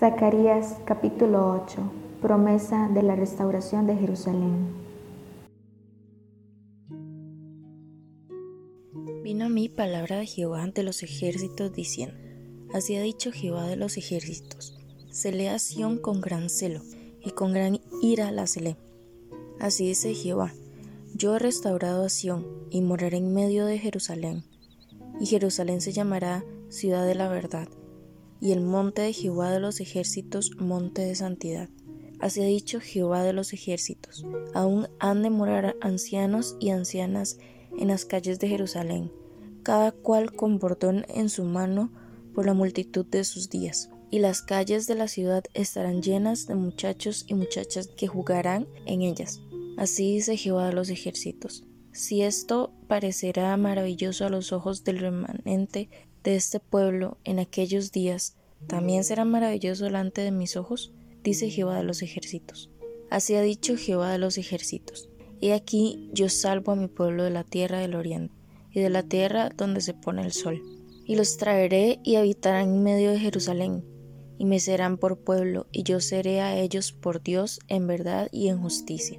Zacarías capítulo 8 Promesa de la restauración de Jerusalén Vino a mí palabra de Jehová ante los ejércitos diciendo, Así ha dicho Jehová de los ejércitos, celé a Sión con gran celo, y con gran ira la celé. Así dice Jehová, yo he restaurado a Sión, y moraré en medio de Jerusalén, y Jerusalén se llamará ciudad de la verdad, y el monte de Jehová de los ejércitos, monte de santidad. Así ha dicho Jehová de los ejércitos, aún han de morar ancianos y ancianas en las calles de Jerusalén, cada cual con bordón en su mano por la multitud de sus días. Y las calles de la ciudad estarán llenas de muchachos y muchachas que jugarán en ellas. Así dice Jehová de los ejércitos. Si esto parecerá maravilloso a los ojos del remanente de este pueblo en aquellos días también será maravilloso delante de mis ojos, dice Jehová de los ejércitos. Así ha dicho Jehová de los ejércitos. He aquí yo salvo a mi pueblo de la tierra del oriente y de la tierra donde se pone el sol, y los traeré y habitarán en medio de Jerusalén, y me serán por pueblo, y yo seré a ellos por Dios en verdad y en justicia.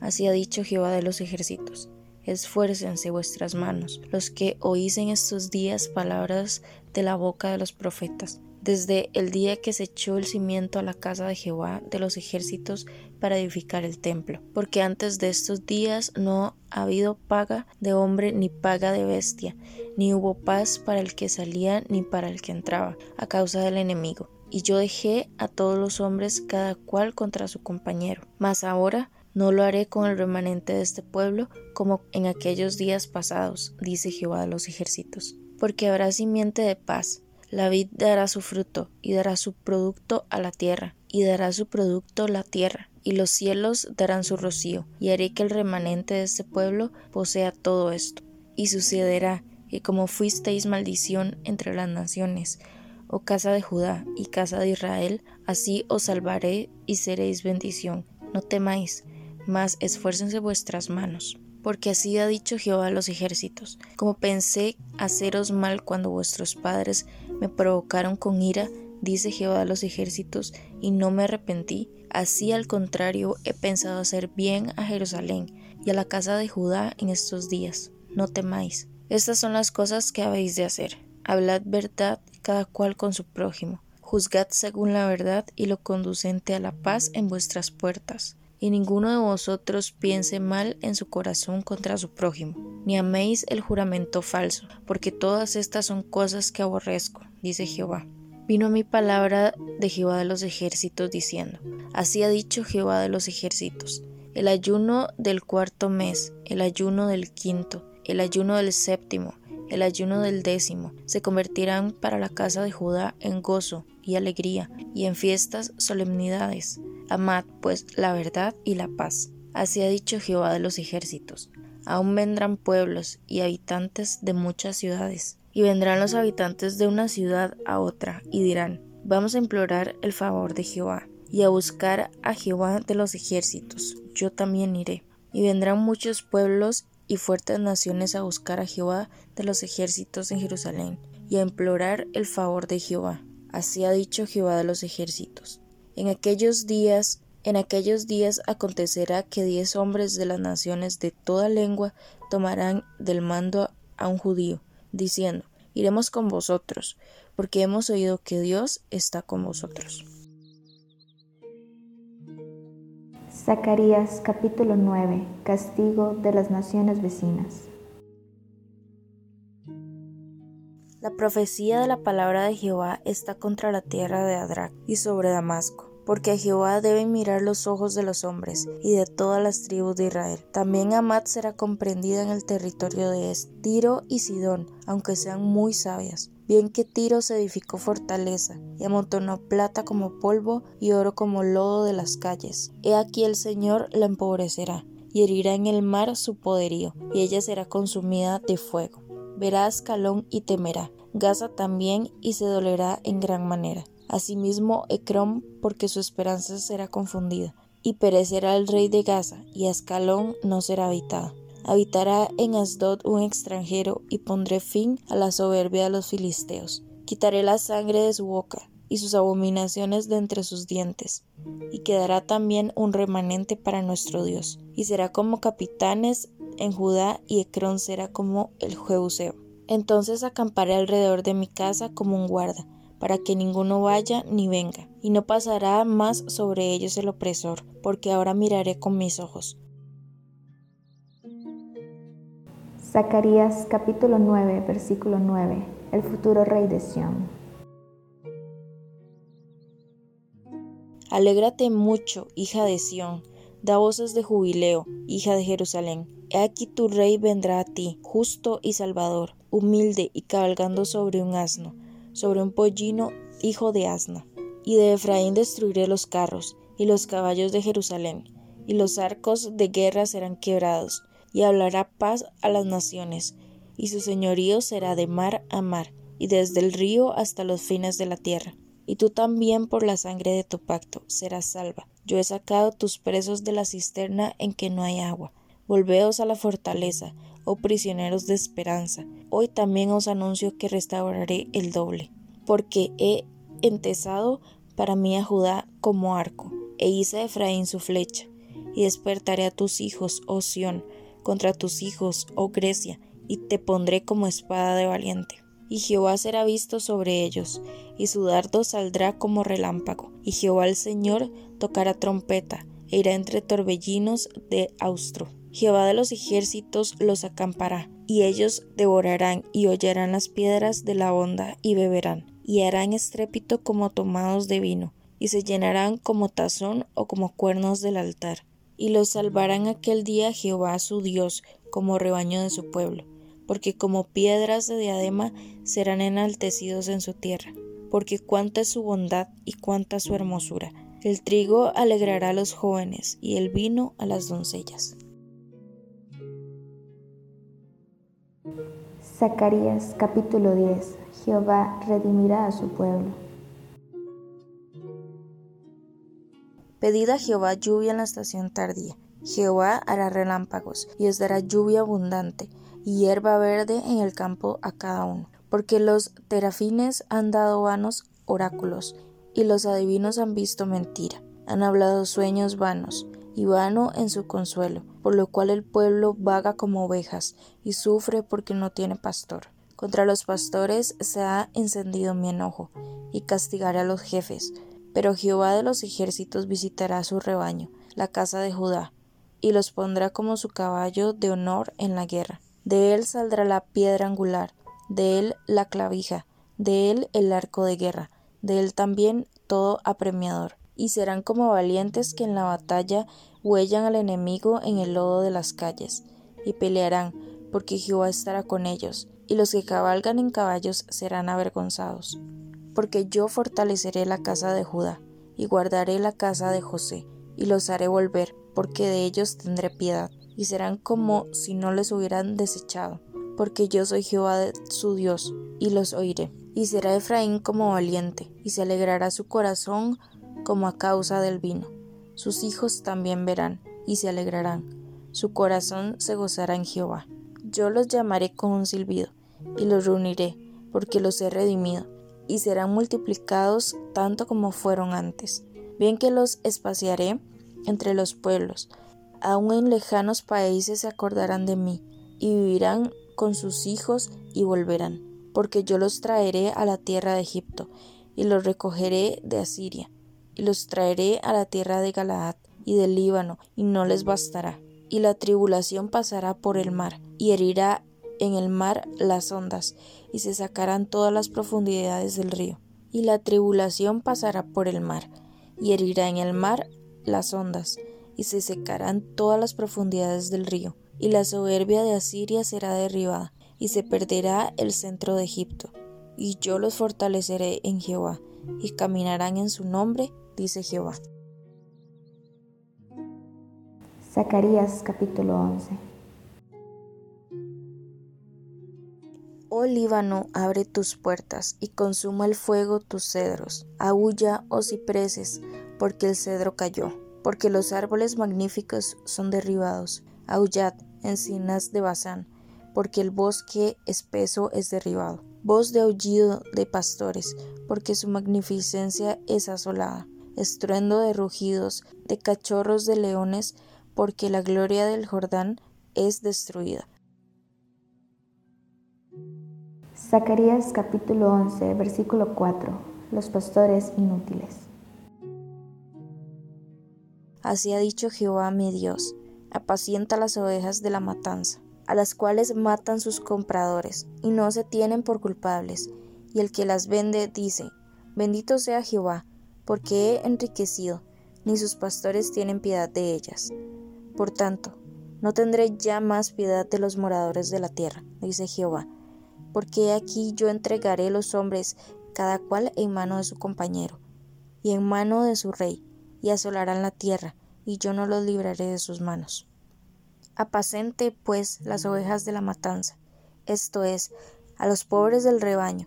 Así ha dicho Jehová de los ejércitos esfuércense vuestras manos, los que oís en estos días palabras de la boca de los profetas, desde el día que se echó el cimiento a la casa de Jehová de los ejércitos para edificar el templo, porque antes de estos días no ha habido paga de hombre ni paga de bestia, ni hubo paz para el que salía ni para el que entraba, a causa del enemigo. Y yo dejé a todos los hombres cada cual contra su compañero. Mas ahora no lo haré con el remanente de este pueblo como en aquellos días pasados, dice Jehová de los ejércitos, porque habrá simiente de paz. La vid dará su fruto y dará su producto a la tierra, y dará su producto la tierra, y los cielos darán su rocío, y haré que el remanente de este pueblo posea todo esto. Y sucederá que como fuisteis maldición entre las naciones, oh casa de Judá y casa de Israel, así os salvaré y seréis bendición. No temáis, mas esfuércense vuestras manos. Porque así ha dicho Jehová a los ejércitos, como pensé haceros mal cuando vuestros padres me provocaron con ira, dice Jehová a los ejércitos, y no me arrepentí, así al contrario he pensado hacer bien a Jerusalén y a la casa de Judá en estos días. No temáis. Estas son las cosas que habéis de hacer. Hablad verdad cada cual con su prójimo. Juzgad según la verdad y lo conducente a la paz en vuestras puertas y ninguno de vosotros piense mal en su corazón contra su prójimo, ni améis el juramento falso, porque todas estas son cosas que aborrezco, dice Jehová. Vino mi palabra de Jehová de los ejércitos diciendo, Así ha dicho Jehová de los ejércitos, el ayuno del cuarto mes, el ayuno del quinto, el ayuno del séptimo, el ayuno del décimo, se convertirán para la casa de Judá en gozo y alegría, y en fiestas solemnidades Amad pues la verdad y la paz. Así ha dicho Jehová de los ejércitos. Aún vendrán pueblos y habitantes de muchas ciudades, y vendrán los habitantes de una ciudad a otra, y dirán, Vamos a implorar el favor de Jehová, y a buscar a Jehová de los ejércitos. Yo también iré. Y vendrán muchos pueblos y fuertes naciones a buscar a Jehová de los ejércitos en Jerusalén, y a implorar el favor de Jehová. Así ha dicho Jehová de los ejércitos. En aquellos días, en aquellos días acontecerá que diez hombres de las naciones de toda lengua tomarán del mando a un judío, diciendo, iremos con vosotros, porque hemos oído que Dios está con vosotros. Zacarías capítulo 9 Castigo de las naciones vecinas La profecía de la palabra de Jehová está contra la tierra de Adrac y sobre Damasco porque a Jehová deben mirar los ojos de los hombres y de todas las tribus de Israel. También Amad será comprendida en el territorio de Es, Tiro y Sidón, aunque sean muy sabias. Bien que Tiro se edificó fortaleza y amontonó plata como polvo y oro como lodo de las calles. He aquí el Señor la empobrecerá y herirá en el mar su poderío, y ella será consumida de fuego verá a y temerá, Gaza también y se dolerá en gran manera. Asimismo Ecrón, porque su esperanza será confundida, y perecerá el rey de Gaza, y Ascalón no será habitado. Habitará en Asdod un extranjero y pondré fin a la soberbia de los filisteos. Quitaré la sangre de su boca y sus abominaciones de entre sus dientes, y quedará también un remanente para nuestro Dios, y será como capitanes en Judá y Ecrón será como el Jebuseo. Entonces acamparé alrededor de mi casa como un guarda, para que ninguno vaya ni venga, y no pasará más sobre ellos el opresor, porque ahora miraré con mis ojos. Zacarías capítulo 9, versículo 9. El futuro rey de Sión. Alégrate mucho, hija de Sión, da voces de jubileo, hija de Jerusalén. He aquí tu rey vendrá a ti, justo y salvador, humilde y cabalgando sobre un asno, sobre un pollino, hijo de asna. Y de Efraín destruiré los carros, y los caballos de Jerusalén, y los arcos de guerra serán quebrados, y hablará paz a las naciones, y su señorío será de mar a mar, y desde el río hasta los fines de la tierra. Y tú también por la sangre de tu pacto serás salva. Yo he sacado tus presos de la cisterna en que no hay agua. Volveos a la fortaleza, oh prisioneros de esperanza. Hoy también os anuncio que restauraré el doble, porque he entesado para mí a Judá como arco, e hice a Efraín su flecha, y despertaré a tus hijos, oh Sión, contra tus hijos, oh Grecia, y te pondré como espada de valiente. Y Jehová será visto sobre ellos, y su dardo saldrá como relámpago, y Jehová el Señor tocará trompeta, e irá entre torbellinos de austro. Jehová de los ejércitos los acampará, y ellos devorarán y hollarán las piedras de la honda y beberán, y harán estrépito como tomados de vino, y se llenarán como tazón o como cuernos del altar y los salvarán aquel día Jehová su Dios como rebaño de su pueblo, porque como piedras de diadema serán enaltecidos en su tierra, porque cuánta es su bondad y cuánta su hermosura. El trigo alegrará a los jóvenes y el vino a las doncellas. Zacarías capítulo 10 Jehová redimirá a su pueblo. Pedid a Jehová lluvia en la estación tardía. Jehová hará relámpagos y os dará lluvia abundante y hierba verde en el campo a cada uno. Porque los terafines han dado vanos oráculos y los adivinos han visto mentira. Han hablado sueños vanos y vano en su consuelo, por lo cual el pueblo vaga como ovejas y sufre porque no tiene pastor. Contra los pastores se ha encendido mi enojo y castigaré a los jefes pero Jehová de los ejércitos visitará su rebaño, la casa de Judá, y los pondrá como su caballo de honor en la guerra. De él saldrá la piedra angular, de él la clavija, de él el arco de guerra, de él también todo apremiador. Y serán como valientes que en la batalla huellan al enemigo en el lodo de las calles, y pelearán, porque Jehová estará con ellos, y los que cabalgan en caballos serán avergonzados porque yo fortaleceré la casa de Judá, y guardaré la casa de José, y los haré volver, porque de ellos tendré piedad, y serán como si no les hubieran desechado, porque yo soy Jehová su Dios, y los oiré. Y será Efraín como valiente, y se alegrará su corazón como a causa del vino. Sus hijos también verán, y se alegrarán. Su corazón se gozará en Jehová. Yo los llamaré con un silbido, y los reuniré, porque los he redimido y serán multiplicados tanto como fueron antes. Bien que los espaciaré entre los pueblos, aun en lejanos países se acordarán de mí, y vivirán con sus hijos y volverán, porque yo los traeré a la tierra de Egipto, y los recogeré de Asiria, y los traeré a la tierra de Galaad y del Líbano, y no les bastará. Y la tribulación pasará por el mar, y herirá en el mar las ondas, y se sacarán todas las profundidades del río. Y la tribulación pasará por el mar, y herirá en el mar las ondas, y se secarán todas las profundidades del río. Y la soberbia de Asiria será derribada, y se perderá el centro de Egipto. Y yo los fortaleceré en Jehová, y caminarán en su nombre, dice Jehová. Zacarías capítulo 11 Oh Líbano, abre tus puertas y consuma el fuego tus cedros. Aúlla, oh cipreses, porque el cedro cayó, porque los árboles magníficos son derribados. Aullad, encinas de Bazán, porque el bosque espeso es derribado. Voz de aullido de pastores, porque su magnificencia es asolada. Estruendo de rugidos, de cachorros de leones, porque la gloria del Jordán es destruida. Zacarías capítulo 11, versículo 4. Los pastores inútiles. Así ha dicho Jehová mi Dios, apacienta las ovejas de la matanza, a las cuales matan sus compradores, y no se tienen por culpables, y el que las vende dice, bendito sea Jehová, porque he enriquecido, ni sus pastores tienen piedad de ellas. Por tanto, no tendré ya más piedad de los moradores de la tierra, dice Jehová, porque aquí yo entregaré los hombres cada cual en mano de su compañero, y en mano de su rey, y asolarán la tierra, y yo no los libraré de sus manos. Apacente, pues, las ovejas de la matanza, esto es, a los pobres del rebaño,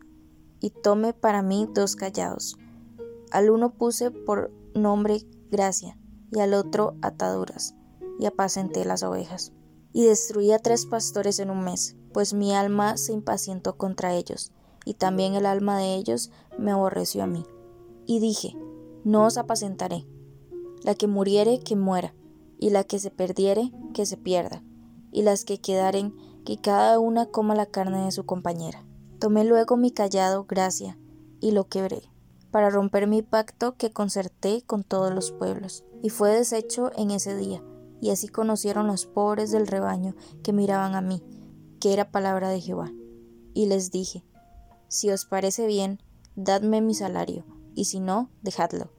y tome para mí dos callados. Al uno puse por nombre gracia, y al otro ataduras, y apacenté las ovejas. Y destruí a tres pastores en un mes, pues mi alma se impacientó contra ellos, y también el alma de ellos me aborreció a mí. Y dije, no os apacentaré. La que muriere, que muera, y la que se perdiere, que se pierda, y las que quedaren, que cada una coma la carne de su compañera. Tomé luego mi callado, gracia, y lo quebré, para romper mi pacto que concerté con todos los pueblos, y fue deshecho en ese día, y así conocieron los pobres del rebaño que miraban a mí, que era palabra de Jehová. Y les dije, Si os parece bien, dadme mi salario, y si no, dejadlo.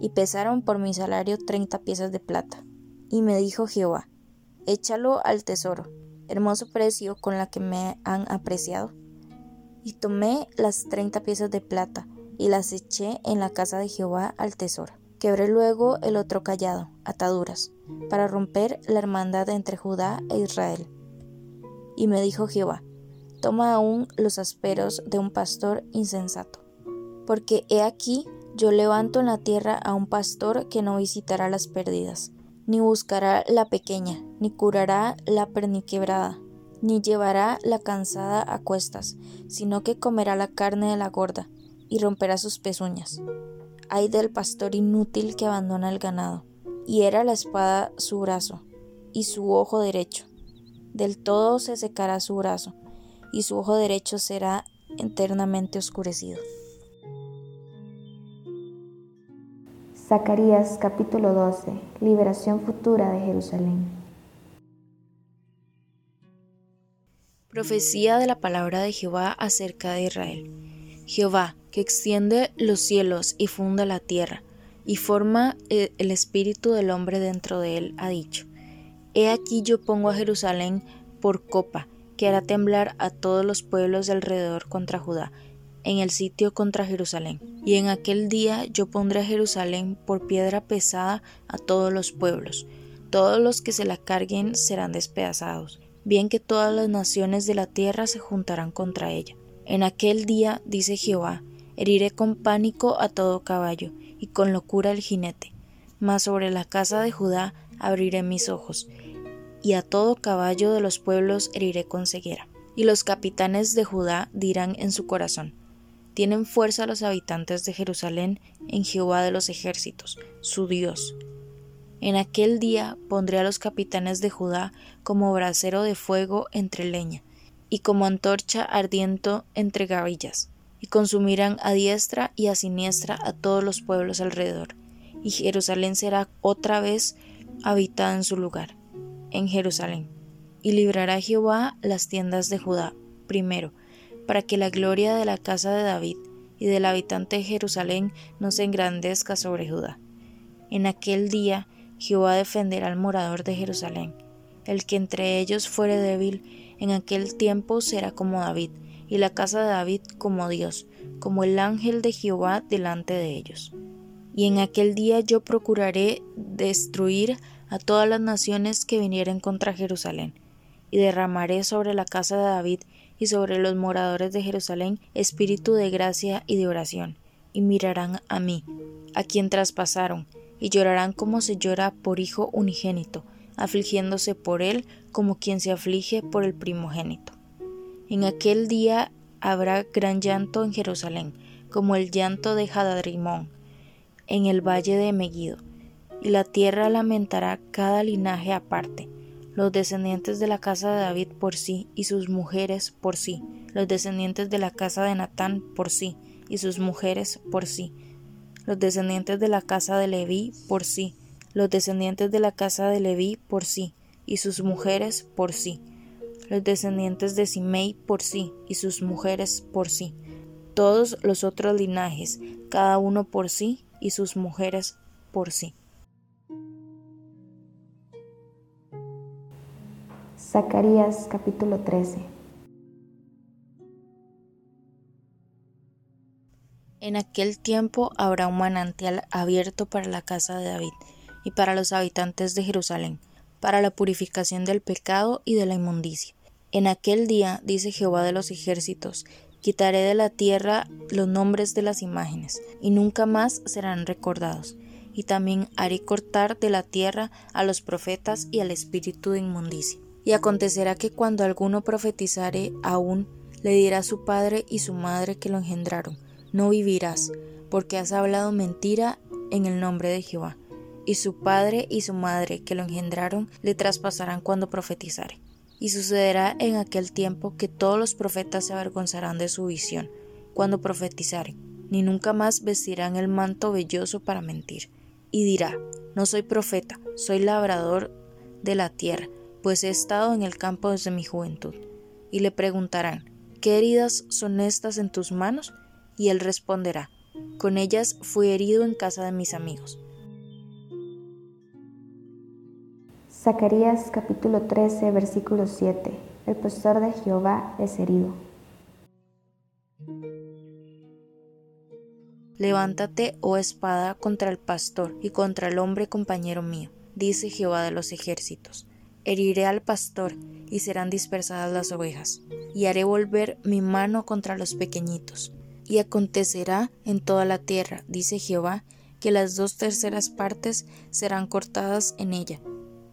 Y pesaron por mi salario treinta piezas de plata. Y me dijo Jehová, Échalo al tesoro, hermoso precio con la que me han apreciado. Y tomé las treinta piezas de plata, y las eché en la casa de Jehová al tesoro. Quebré luego el otro callado, ataduras, para romper la hermandad entre Judá e Israel y me dijo Jehová, toma aún los asperos de un pastor insensato, porque he aquí yo levanto en la tierra a un pastor que no visitará las perdidas, ni buscará la pequeña, ni curará la perniquebrada, ni llevará la cansada a cuestas, sino que comerá la carne de la gorda, y romperá sus pezuñas. Ay del pastor inútil que abandona el ganado, y era la espada su brazo, y su ojo derecho, del todo se secará su brazo, y su ojo derecho será eternamente oscurecido. Zacarías capítulo 12 Liberación futura de Jerusalén Profecía de la palabra de Jehová acerca de Israel. Jehová, que extiende los cielos y funda la tierra, y forma eh, el espíritu del hombre dentro de él, ha dicho. He aquí yo pongo a Jerusalén por copa, que hará temblar a todos los pueblos de alrededor contra Judá, en el sitio contra Jerusalén. Y en aquel día yo pondré a Jerusalén por piedra pesada a todos los pueblos. Todos los que se la carguen serán despedazados, bien que todas las naciones de la tierra se juntarán contra ella. En aquel día, dice Jehová, heriré con pánico a todo caballo, y con locura el jinete. Mas sobre la casa de Judá abriré mis ojos, y a todo caballo de los pueblos heriré con ceguera. Y los capitanes de Judá dirán en su corazón, tienen fuerza los habitantes de Jerusalén en Jehová de los ejércitos, su Dios. En aquel día pondré a los capitanes de Judá como brasero de fuego entre leña, y como antorcha ardiento entre gavillas, y consumirán a diestra y a siniestra a todos los pueblos alrededor, y Jerusalén será otra vez habitada en su lugar en Jerusalén. Y librará Jehová las tiendas de Judá, primero, para que la gloria de la casa de David y del habitante de Jerusalén no se engrandezca sobre Judá. En aquel día Jehová defenderá al morador de Jerusalén. El que entre ellos fuere débil, en aquel tiempo será como David, y la casa de David como Dios, como el ángel de Jehová delante de ellos. Y en aquel día yo procuraré destruir a todas las naciones que vinieren contra Jerusalén, y derramaré sobre la casa de David y sobre los moradores de Jerusalén espíritu de gracia y de oración, y mirarán a mí, a quien traspasaron, y llorarán como se llora por hijo unigénito, afligiéndose por él como quien se aflige por el primogénito. En aquel día habrá gran llanto en Jerusalén, como el llanto de Hadadrimón, en el valle de Megido, y la tierra lamentará cada linaje aparte, los descendientes de la casa de David por sí y sus mujeres por sí, los descendientes de la casa de Natán por sí y sus mujeres por sí, los descendientes de la casa de Leví por sí, los descendientes de la casa de Leví por sí y sus mujeres por sí, los descendientes de Simei por sí y sus mujeres por sí, todos los otros linajes, cada uno por sí y sus mujeres por sí. Zacarías capítulo 13 En aquel tiempo habrá un manantial abierto para la casa de David y para los habitantes de Jerusalén, para la purificación del pecado y de la inmundicia. En aquel día, dice Jehová de los ejércitos, quitaré de la tierra los nombres de las imágenes, y nunca más serán recordados. Y también haré cortar de la tierra a los profetas y al espíritu de inmundicia. Y acontecerá que cuando alguno profetizare aún, le dirá a su padre y su madre que lo engendraron, no vivirás, porque has hablado mentira en el nombre de Jehová. Y su padre y su madre que lo engendraron le traspasarán cuando profetizare. Y sucederá en aquel tiempo que todos los profetas se avergonzarán de su visión, cuando profetizaren, ni nunca más vestirán el manto velloso para mentir. Y dirá, no soy profeta, soy labrador de la tierra, pues he estado en el campo desde mi juventud. Y le preguntarán, ¿qué heridas son estas en tus manos? Y él responderá, con ellas fui herido en casa de mis amigos. Zacarías capítulo 13 versículo 7 El pastor de Jehová es herido. Levántate, oh espada, contra el pastor y contra el hombre compañero mío, dice Jehová de los ejércitos Heriré al pastor, y serán dispersadas las ovejas, y haré volver mi mano contra los pequeñitos. Y acontecerá en toda la tierra, dice Jehová, que las dos terceras partes serán cortadas en ella,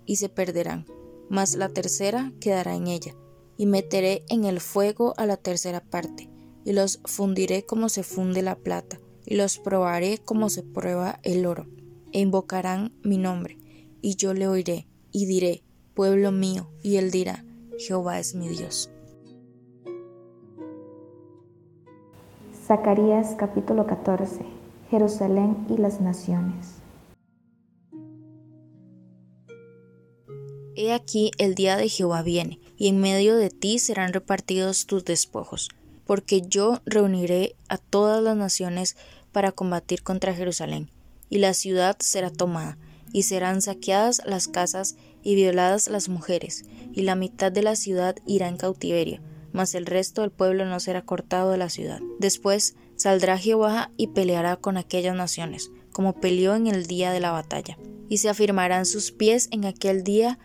y se perderán, mas la tercera quedará en ella. Y meteré en el fuego a la tercera parte, y los fundiré como se funde la plata, y los probaré como se prueba el oro. E invocarán mi nombre, y yo le oiré, y diré, pueblo mío, y él dirá, Jehová es mi Dios. Zacarías capítulo 14 Jerusalén y las naciones. He aquí el día de Jehová viene, y en medio de ti serán repartidos tus despojos, porque yo reuniré a todas las naciones para combatir contra Jerusalén, y la ciudad será tomada, y serán saqueadas las casas y violadas las mujeres, y la mitad de la ciudad irá en cautiverio, mas el resto del pueblo no será cortado de la ciudad. Después saldrá Jehová y peleará con aquellas naciones, como peleó en el día de la batalla, y se afirmarán sus pies en aquel día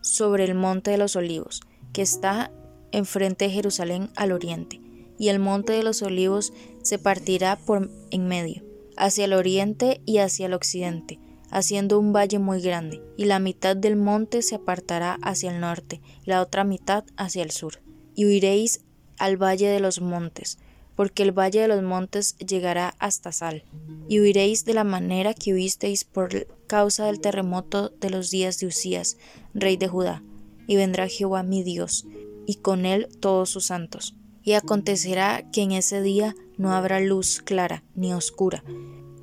sobre el monte de los olivos, que está enfrente de Jerusalén al oriente, y el monte de los olivos se partirá por en medio, hacia el oriente y hacia el occidente, haciendo un valle muy grande, y la mitad del monte se apartará hacia el norte, y la otra mitad hacia el sur. Y huiréis al valle de los montes, porque el valle de los montes llegará hasta Sal. Y huiréis de la manera que huisteis por causa del terremoto de los días de Usías, rey de Judá. Y vendrá Jehová mi Dios, y con él todos sus santos. Y acontecerá que en ese día no habrá luz clara ni oscura,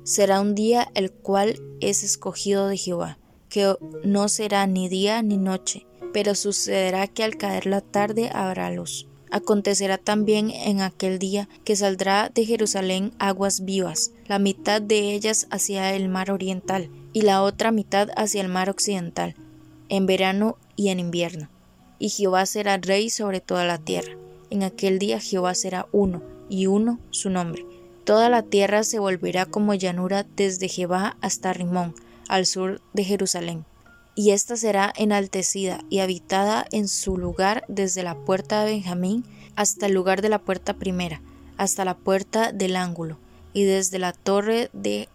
será un día el cual es escogido de Jehová, que no será ni día ni noche, pero sucederá que al caer la tarde habrá luz. Acontecerá también en aquel día que saldrá de Jerusalén aguas vivas, la mitad de ellas hacia el mar oriental y la otra mitad hacia el mar occidental, en verano y en invierno. Y Jehová será rey sobre toda la tierra. En aquel día Jehová será uno, y uno su nombre Toda la tierra se volverá como llanura desde Jebá hasta Rimón, al sur de Jerusalén. Y ésta será enaltecida y habitada en su lugar desde la puerta de Benjamín hasta el lugar de la puerta primera, hasta la puerta del ángulo, y desde la torre de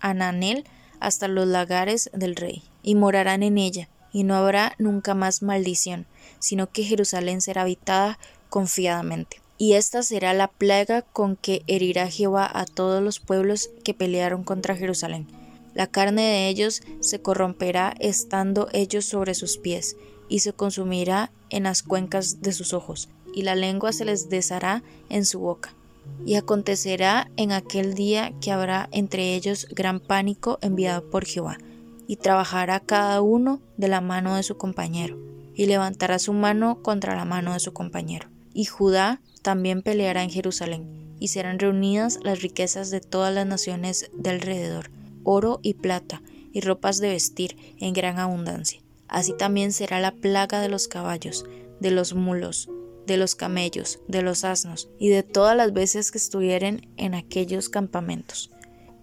Ananel hasta los lagares del rey. Y morarán en ella, y no habrá nunca más maldición, sino que Jerusalén será habitada confiadamente. Y esta será la plaga con que herirá Jehová a todos los pueblos que pelearon contra Jerusalén. La carne de ellos se corromperá estando ellos sobre sus pies, y se consumirá en las cuencas de sus ojos, y la lengua se les deshará en su boca. Y acontecerá en aquel día que habrá entre ellos gran pánico enviado por Jehová, y trabajará cada uno de la mano de su compañero, y levantará su mano contra la mano de su compañero. Y Judá también peleará en Jerusalén, y serán reunidas las riquezas de todas las naciones de alrededor, oro y plata, y ropas de vestir en gran abundancia. Así también será la plaga de los caballos, de los mulos, de los camellos, de los asnos, y de todas las veces que estuvieren en aquellos campamentos.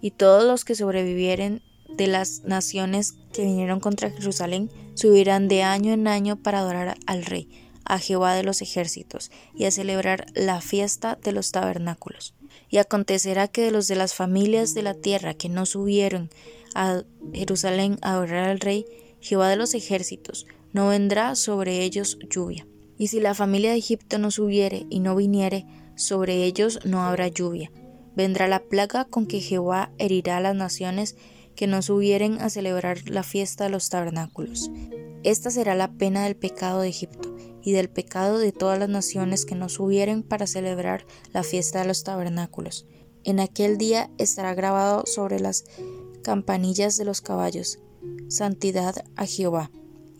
Y todos los que sobrevivieren de las naciones que vinieron contra Jerusalén subirán de año en año para adorar al Rey, a Jehová de los ejércitos, y a celebrar la fiesta de los tabernáculos. Y acontecerá que de los de las familias de la tierra que no subieron a Jerusalén a adorar al Rey, Jehová de los ejércitos, no vendrá sobre ellos lluvia. Y si la familia de Egipto no subiere y no viniere, sobre ellos no habrá lluvia. Vendrá la plaga con que Jehová herirá a las naciones que no subieren a celebrar la fiesta de los tabernáculos. Esta será la pena del pecado de Egipto y del pecado de todas las naciones que no subieren para celebrar la fiesta de los tabernáculos. En aquel día estará grabado sobre las campanillas de los caballos, santidad a Jehová.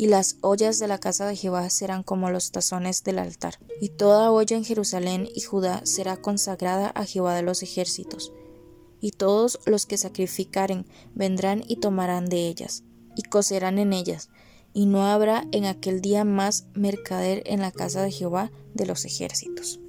Y las ollas de la casa de Jehová serán como los tazones del altar. Y toda olla en Jerusalén y Judá será consagrada a Jehová de los ejércitos y todos los que sacrificaren vendrán y tomarán de ellas, y cocerán en ellas, y no habrá en aquel día más mercader en la casa de Jehová de los ejércitos.